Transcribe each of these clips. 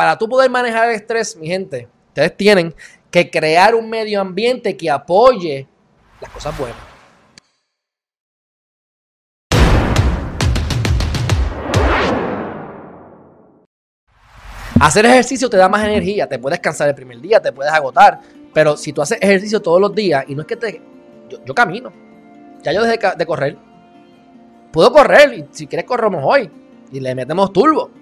para tú poder manejar el estrés, mi gente, ustedes tienen que crear un medio ambiente que apoye las cosas buenas. Hacer ejercicio te da más energía, te puedes cansar el primer día, te puedes agotar, pero si tú haces ejercicio todos los días y no es que te... Yo, camino, ya yo dejé de correr. Puedo correr y si quieres corremos hoy y le metemos turbo.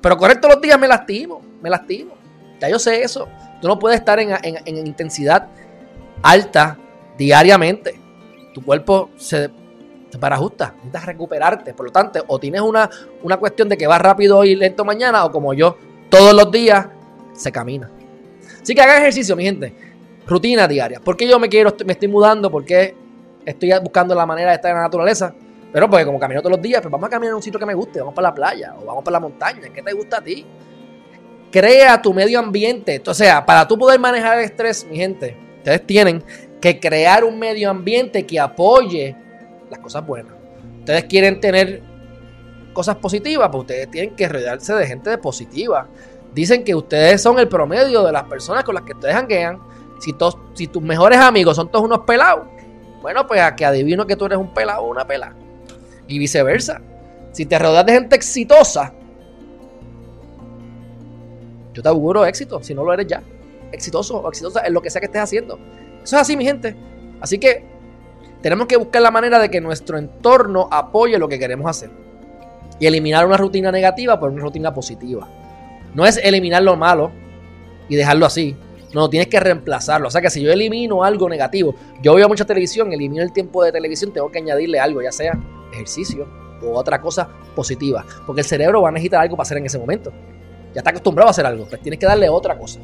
Pero correr todos los días me lastimo, me lastimo. Ya yo sé eso. Tú no puedes estar en, intensidad alta diariamente. Tu cuerpo se, se parajusta, necesitas recuperarte. Por lo tanto, o tienes una, una cuestión de que vas rápido y lento mañana, o como yo, todos los días se camina. Así que hagan ejercicio, mi gente. Rutina diaria. ¿Por qué yo me quiero, me estoy mudando? ¿Por qué estoy buscando la manera de estar en la naturaleza? Pero porque como camino todos los días, pues vamos a caminar en un sitio que me guste, vamos para la playa o vamos para la montaña. ¿Qué te gusta a ti? Crea tu medio ambiente. O sea, para tú poder manejar el estrés, mi gente, ustedes tienen que crear un medio ambiente que apoye las cosas buenas. Ustedes quieren tener cosas positivas, pues ustedes tienen que rodearse de gente positiva. Dicen que ustedes son el promedio de las personas con las que ustedes hanguean. Si, si tus mejores amigos son todos unos pelados, bueno, pues a que adivino que tú eres un pelado o una pelada. Y viceversa. Si te rodeas de gente exitosa, yo te auguro éxito, si no lo eres ya. Exitoso o exitosa en lo que sea que estés haciendo. Eso es así, mi gente. Así que tenemos que buscar la manera de que nuestro entorno apoye lo que queremos hacer y eliminar una rutina negativa por una rutina positiva. No es eliminar lo malo y dejarlo así. No, tienes que reemplazarlo. O sea que si yo elimino algo negativo, yo veo mucha televisión, elimino el tiempo de televisión, tengo que añadirle algo, ya sea ejercicio o otra cosa positiva. Porque el cerebro va a necesitar algo para hacer en ese momento. Ya está acostumbrado a hacer algo, pues tienes que darle otra cosa.